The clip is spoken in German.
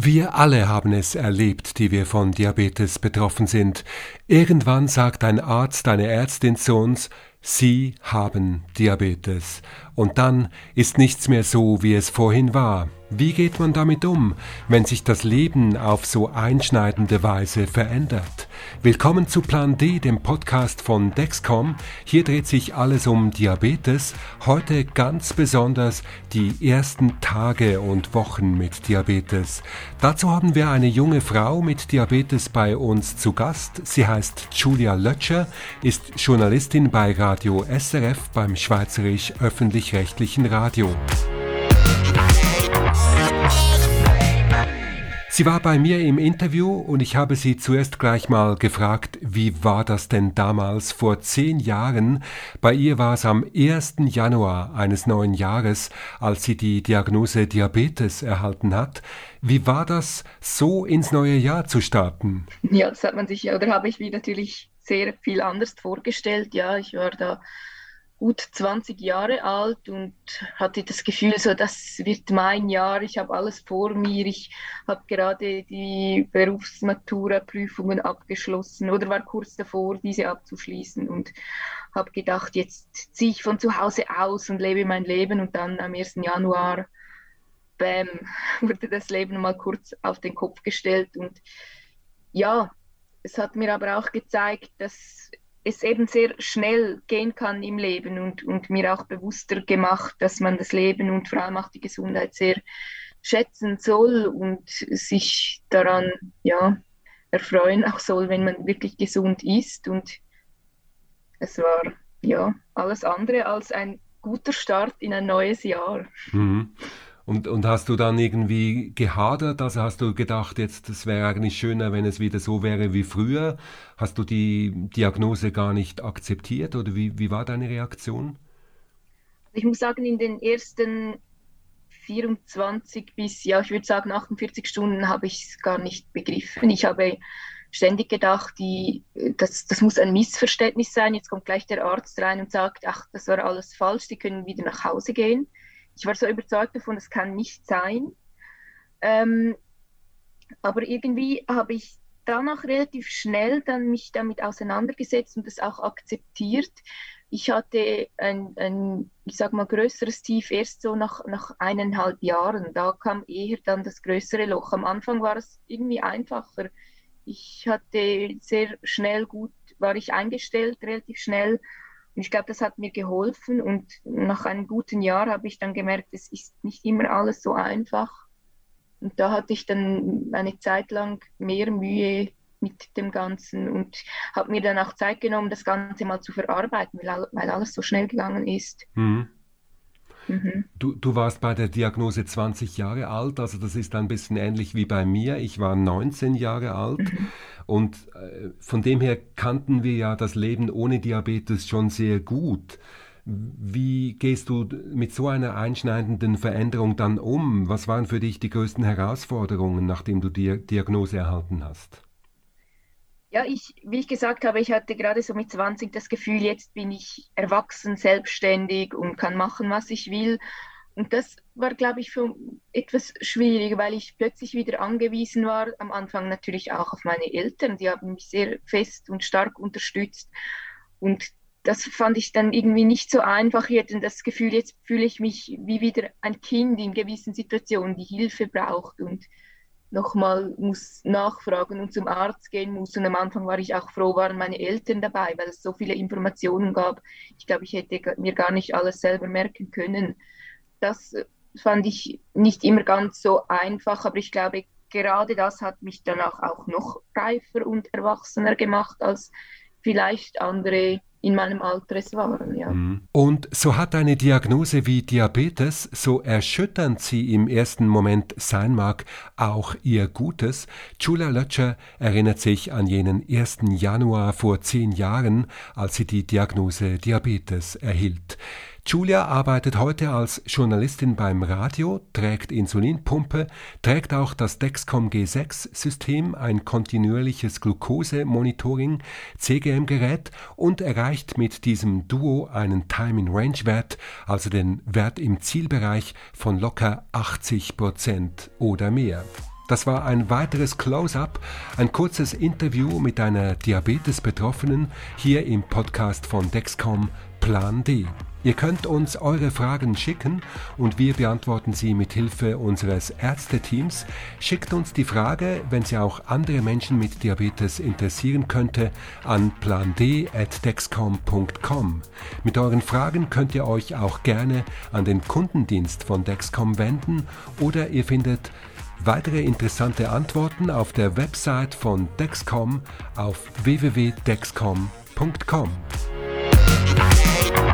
Wir alle haben es erlebt, die wir von Diabetes betroffen sind. Irgendwann sagt ein Arzt, eine Ärztin zu uns, Sie haben Diabetes. Und dann ist nichts mehr so, wie es vorhin war. Wie geht man damit um, wenn sich das Leben auf so einschneidende Weise verändert? Willkommen zu Plan D, dem Podcast von Dexcom. Hier dreht sich alles um Diabetes. Heute ganz besonders die ersten Tage und Wochen mit Diabetes. Dazu haben wir eine junge Frau mit Diabetes bei uns zu Gast. Sie heißt Julia Lötscher, ist Journalistin bei Radio SRF beim Schweizerisch öffentlich-rechtlichen Radio. Sie war bei mir im Interview und ich habe sie zuerst gleich mal gefragt, wie war das denn damals vor zehn Jahren? Bei ihr war es am 1. Januar eines neuen Jahres, als sie die Diagnose Diabetes erhalten hat. Wie war das, so ins neue Jahr zu starten? Ja, das hat man sich, oder habe ich mir natürlich sehr viel anders vorgestellt. Ja, ich war da gut 20 Jahre alt und hatte das Gefühl, so das wird mein Jahr, ich habe alles vor mir, ich habe gerade die Berufsmatura-Prüfungen abgeschlossen oder war kurz davor, diese abzuschließen und habe gedacht, jetzt ziehe ich von zu Hause aus und lebe mein Leben und dann am 1. Januar, bam, wurde das Leben mal kurz auf den Kopf gestellt und ja, es hat mir aber auch gezeigt, dass es eben sehr schnell gehen kann im Leben und, und mir auch bewusster gemacht, dass man das Leben und vor allem auch die Gesundheit sehr schätzen soll und sich daran ja, erfreuen auch soll, wenn man wirklich gesund ist. Und es war ja alles andere als ein guter Start in ein neues Jahr. Mhm. Und, und hast du dann irgendwie gehadert? Also hast du gedacht, jetzt es wäre eigentlich schöner, wenn es wieder so wäre wie früher? Hast du die Diagnose gar nicht akzeptiert oder wie, wie war deine Reaktion? Ich muss sagen, in den ersten 24 bis, ja, ich würde sagen 48 Stunden habe ich es gar nicht begriffen. Ich habe ständig gedacht, die, das, das muss ein Missverständnis sein. Jetzt kommt gleich der Arzt rein und sagt, ach, das war alles falsch, die können wieder nach Hause gehen ich war so überzeugt davon, es kann nicht sein. Ähm, aber irgendwie habe ich danach relativ schnell dann mich damit auseinandergesetzt und das auch akzeptiert. Ich hatte ein, ein ich sag mal, größeres Tief erst so nach, nach eineinhalb Jahren. Da kam eher dann das größere Loch. Am Anfang war es irgendwie einfacher. Ich hatte sehr schnell gut, war ich eingestellt, relativ schnell ich glaube, das hat mir geholfen und nach einem guten Jahr habe ich dann gemerkt, es ist nicht immer alles so einfach. Und da hatte ich dann eine Zeit lang mehr Mühe mit dem Ganzen und habe mir dann auch Zeit genommen, das Ganze mal zu verarbeiten, weil, alles so schnell gegangen ist. Mhm. Mhm. Du, du warst bei der Diagnose 20 Jahre alt, also das ist ein bisschen ähnlich wie bei mir. Ich war 19 Jahre alt mhm. Und äh, von dem her kannten wir ja das Leben ohne Diabetes schon sehr gut. Wie gehst du mit so einer einschneidenden Veränderung dann um? Was waren für dich die größten Herausforderungen, nachdem du die Diagnose erhalten hast? Ja, ich, wie ich gesagt habe, ich hatte gerade so mit 20 das Gefühl, jetzt bin ich erwachsen, selbstständig und kann machen, was ich will. Und das war, glaube ich, für etwas schwierig, weil ich plötzlich wieder angewiesen war, am Anfang natürlich auch auf meine Eltern. Die haben mich sehr fest und stark unterstützt. Und das fand ich dann irgendwie nicht so einfach. Ich hatte das Gefühl, jetzt fühle ich mich wie wieder ein Kind in gewissen Situationen, die Hilfe braucht. Und nochmal muss nachfragen und zum Arzt gehen muss. Und am Anfang war ich auch froh, waren meine Eltern dabei, weil es so viele Informationen gab. Ich glaube, ich hätte mir gar nicht alles selber merken können. Das fand ich nicht immer ganz so einfach, aber ich glaube, gerade das hat mich danach auch noch reifer und erwachsener gemacht als vielleicht andere in meinem Alter es waren. Ja. Mhm. Und so hat eine Diagnose wie Diabetes, so erschütternd sie im ersten Moment sein mag, auch ihr Gutes. Julia Lötscher erinnert sich an jenen 1. Januar vor zehn Jahren, als sie die Diagnose Diabetes erhielt. Julia arbeitet heute als Journalistin beim Radio, trägt Insulinpumpe, trägt auch das Dexcom G6-System, ein kontinuierliches Glukosemonitoring, CGM-Gerät und erreicht mit diesem Duo einen Time-in-Range-Wert, also den Wert im Zielbereich von locker 80 Prozent oder mehr. Das war ein weiteres Close-up, ein kurzes Interview mit einer Diabetes-Betroffenen hier im Podcast von Dexcom Plan D. Ihr könnt uns eure Fragen schicken und wir beantworten sie mit Hilfe unseres Ärzteteams. Schickt uns die Frage, wenn sie auch andere Menschen mit Diabetes interessieren könnte, an pland@dexcom.com. Mit euren Fragen könnt ihr euch auch gerne an den Kundendienst von Dexcom wenden oder ihr findet weitere interessante Antworten auf der Website von Dexcom auf www.dexcom.com.